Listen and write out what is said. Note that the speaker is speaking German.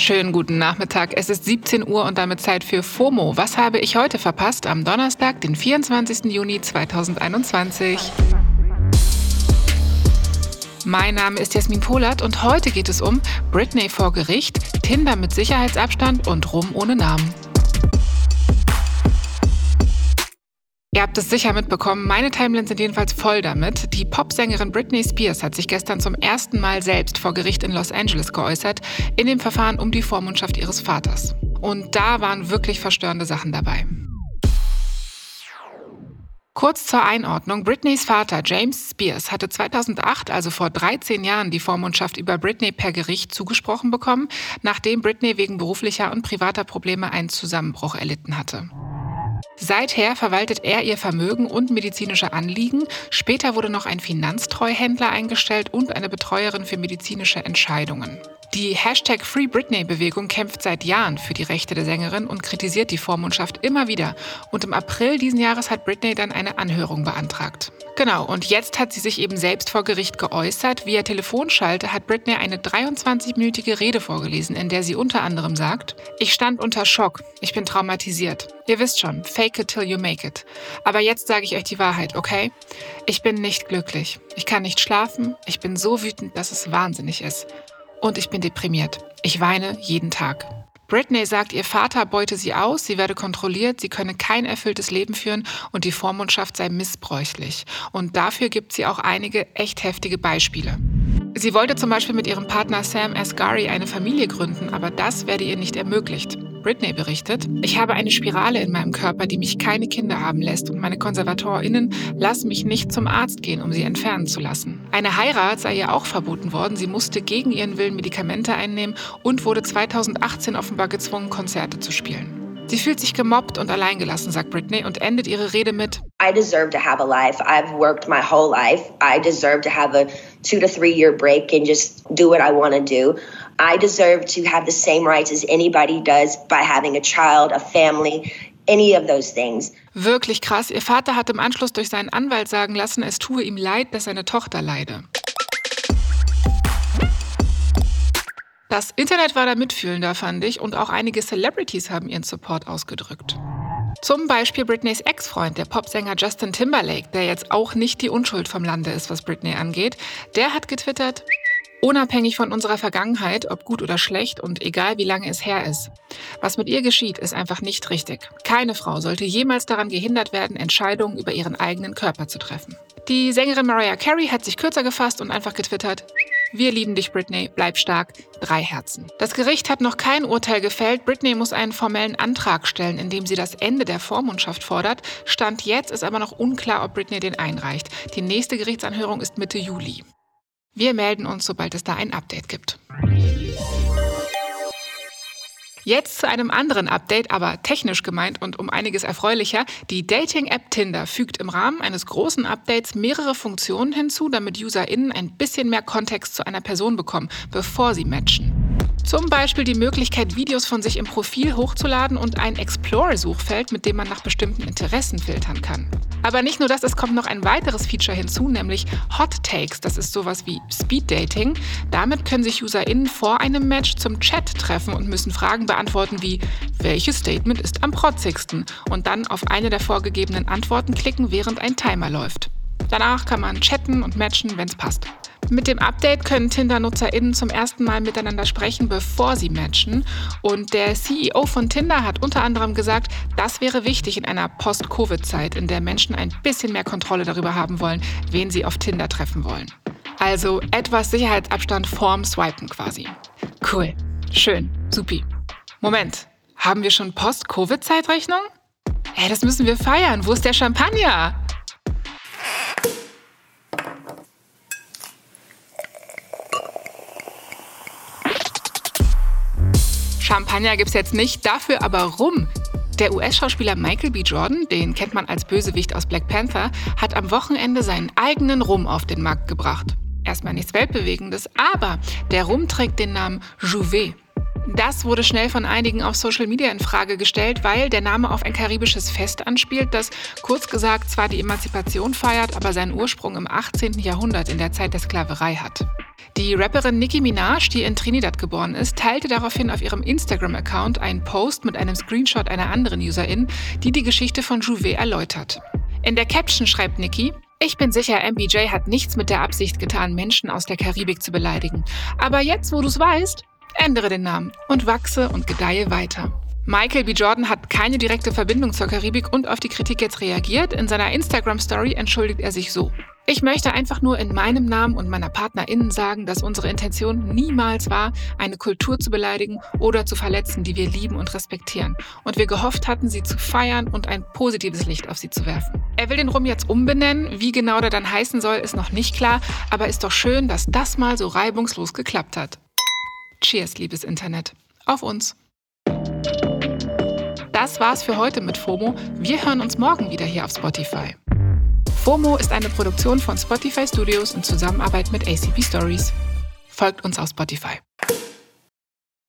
Schönen guten Nachmittag. Es ist 17 Uhr und damit Zeit für FOMO. Was habe ich heute verpasst am Donnerstag, den 24. Juni 2021? Mein Name ist Jasmin Polat und heute geht es um Britney vor Gericht, Tinder mit Sicherheitsabstand und Rum ohne Namen. Ihr habt es sicher mitbekommen, meine Timelines sind jedenfalls voll damit. Die Popsängerin Britney Spears hat sich gestern zum ersten Mal selbst vor Gericht in Los Angeles geäußert, in dem Verfahren um die Vormundschaft ihres Vaters. Und da waren wirklich verstörende Sachen dabei. Kurz zur Einordnung. Britneys Vater James Spears hatte 2008, also vor 13 Jahren, die Vormundschaft über Britney per Gericht zugesprochen bekommen, nachdem Britney wegen beruflicher und privater Probleme einen Zusammenbruch erlitten hatte. Seither verwaltet er ihr Vermögen und medizinische Anliegen. Später wurde noch ein Finanztreuhändler eingestellt und eine Betreuerin für medizinische Entscheidungen. Die Hashtag Free Britney-Bewegung kämpft seit Jahren für die Rechte der Sängerin und kritisiert die Vormundschaft immer wieder. Und im April diesen Jahres hat Britney dann eine Anhörung beantragt. Genau, und jetzt hat sie sich eben selbst vor Gericht geäußert. Via Telefonschalte hat Britney eine 23-minütige Rede vorgelesen, in der sie unter anderem sagt, ich stand unter Schock, ich bin traumatisiert. Ihr wisst schon, fake it till you make it. Aber jetzt sage ich euch die Wahrheit, okay? Ich bin nicht glücklich. Ich kann nicht schlafen. Ich bin so wütend, dass es wahnsinnig ist. Und ich bin deprimiert. Ich weine jeden Tag. Britney sagt, ihr Vater beute sie aus, sie werde kontrolliert, sie könne kein erfülltes Leben führen und die Vormundschaft sei missbräuchlich. Und dafür gibt sie auch einige echt heftige Beispiele. Sie wollte zum Beispiel mit ihrem Partner Sam Asghari eine Familie gründen, aber das werde ihr nicht ermöglicht. Britney berichtet, ich habe eine Spirale in meinem Körper, die mich keine Kinder haben lässt und meine KonservatorInnen lassen mich nicht zum Arzt gehen, um sie entfernen zu lassen. Eine Heirat sei ihr auch verboten worden. Sie musste gegen ihren Willen Medikamente einnehmen und wurde 2018 offenbar gezwungen, Konzerte zu spielen. Sie fühlt sich gemobbt und alleingelassen, sagt Britney und endet ihre Rede mit I deserve to have a life. I've worked my whole life. I deserve to have a two to three year break and just do what I want to do. I deserve to have the same rights as anybody does by having a child, a family, any of those things. Wirklich krass. Ihr Vater hat im Anschluss durch seinen Anwalt sagen lassen, es tue ihm leid, dass seine Tochter leide. Das Internet war da mitfühlender, fand ich, und auch einige Celebrities haben ihren Support ausgedrückt. Zum Beispiel Britneys Ex-Freund, der Popsänger Justin Timberlake, der jetzt auch nicht die Unschuld vom Lande ist, was Britney angeht. Der hat getwittert, Unabhängig von unserer Vergangenheit, ob gut oder schlecht und egal wie lange es her ist. Was mit ihr geschieht, ist einfach nicht richtig. Keine Frau sollte jemals daran gehindert werden, Entscheidungen über ihren eigenen Körper zu treffen. Die Sängerin Mariah Carey hat sich kürzer gefasst und einfach getwittert, wir lieben dich, Britney. Bleib stark. Drei Herzen. Das Gericht hat noch kein Urteil gefällt. Britney muss einen formellen Antrag stellen, in dem sie das Ende der Vormundschaft fordert. Stand jetzt ist aber noch unklar, ob Britney den einreicht. Die nächste Gerichtsanhörung ist Mitte Juli. Wir melden uns, sobald es da ein Update gibt. Jetzt zu einem anderen Update, aber technisch gemeint und um einiges erfreulicher. Die Dating-App Tinder fügt im Rahmen eines großen Updates mehrere Funktionen hinzu, damit UserInnen ein bisschen mehr Kontext zu einer Person bekommen, bevor sie matchen. Zum Beispiel die Möglichkeit, Videos von sich im Profil hochzuladen und ein Explore-Suchfeld, mit dem man nach bestimmten Interessen filtern kann. Aber nicht nur das, es kommt noch ein weiteres Feature hinzu, nämlich Hot Takes. Das ist sowas wie Speed Dating. Damit können sich UserInnen vor einem Match zum Chat treffen und müssen Fragen beantworten wie, welches Statement ist am protzigsten? Und dann auf eine der vorgegebenen Antworten klicken, während ein Timer läuft. Danach kann man chatten und matchen, wenn es passt. Mit dem Update können Tinder-NutzerInnen zum ersten Mal miteinander sprechen, bevor sie matchen. Und der CEO von Tinder hat unter anderem gesagt, das wäre wichtig in einer Post-Covid-Zeit, in der Menschen ein bisschen mehr Kontrolle darüber haben wollen, wen sie auf Tinder treffen wollen. Also etwas Sicherheitsabstand vorm Swipen quasi. Cool. Schön. Supi. Moment. Haben wir schon Post-Covid-Zeitrechnung? Ey, das müssen wir feiern. Wo ist der Champagner? Champagner gibt's jetzt nicht, dafür aber Rum. Der US-Schauspieler Michael B. Jordan, den kennt man als Bösewicht aus Black Panther, hat am Wochenende seinen eigenen Rum auf den Markt gebracht. Erstmal nichts Weltbewegendes, aber der Rum trägt den Namen Jouvet. Das wurde schnell von einigen auf Social Media in Frage gestellt, weil der Name auf ein karibisches Fest anspielt, das kurz gesagt zwar die Emanzipation feiert, aber seinen Ursprung im 18. Jahrhundert in der Zeit der Sklaverei hat. Die Rapperin Nicki Minaj, die in Trinidad geboren ist, teilte daraufhin auf ihrem Instagram-Account einen Post mit einem Screenshot einer anderen Userin, die die Geschichte von Jouvet erläutert. In der Caption schreibt Nicki, ich bin sicher, MBJ hat nichts mit der Absicht getan, Menschen aus der Karibik zu beleidigen. Aber jetzt, wo du es weißt, ändere den Namen und wachse und gedeihe weiter. Michael B. Jordan hat keine direkte Verbindung zur Karibik und auf die Kritik jetzt reagiert. In seiner Instagram-Story entschuldigt er sich so. Ich möchte einfach nur in meinem Namen und meiner PartnerInnen sagen, dass unsere Intention niemals war, eine Kultur zu beleidigen oder zu verletzen, die wir lieben und respektieren. Und wir gehofft hatten, sie zu feiern und ein positives Licht auf sie zu werfen. Er will den Rum jetzt umbenennen. Wie genau der dann heißen soll, ist noch nicht klar. Aber ist doch schön, dass das mal so reibungslos geklappt hat. Cheers, liebes Internet. Auf uns. Das war's für heute mit FOMO. Wir hören uns morgen wieder hier auf Spotify. FOMO ist eine Produktion von Spotify Studios in Zusammenarbeit mit ACP Stories. Folgt uns auf Spotify.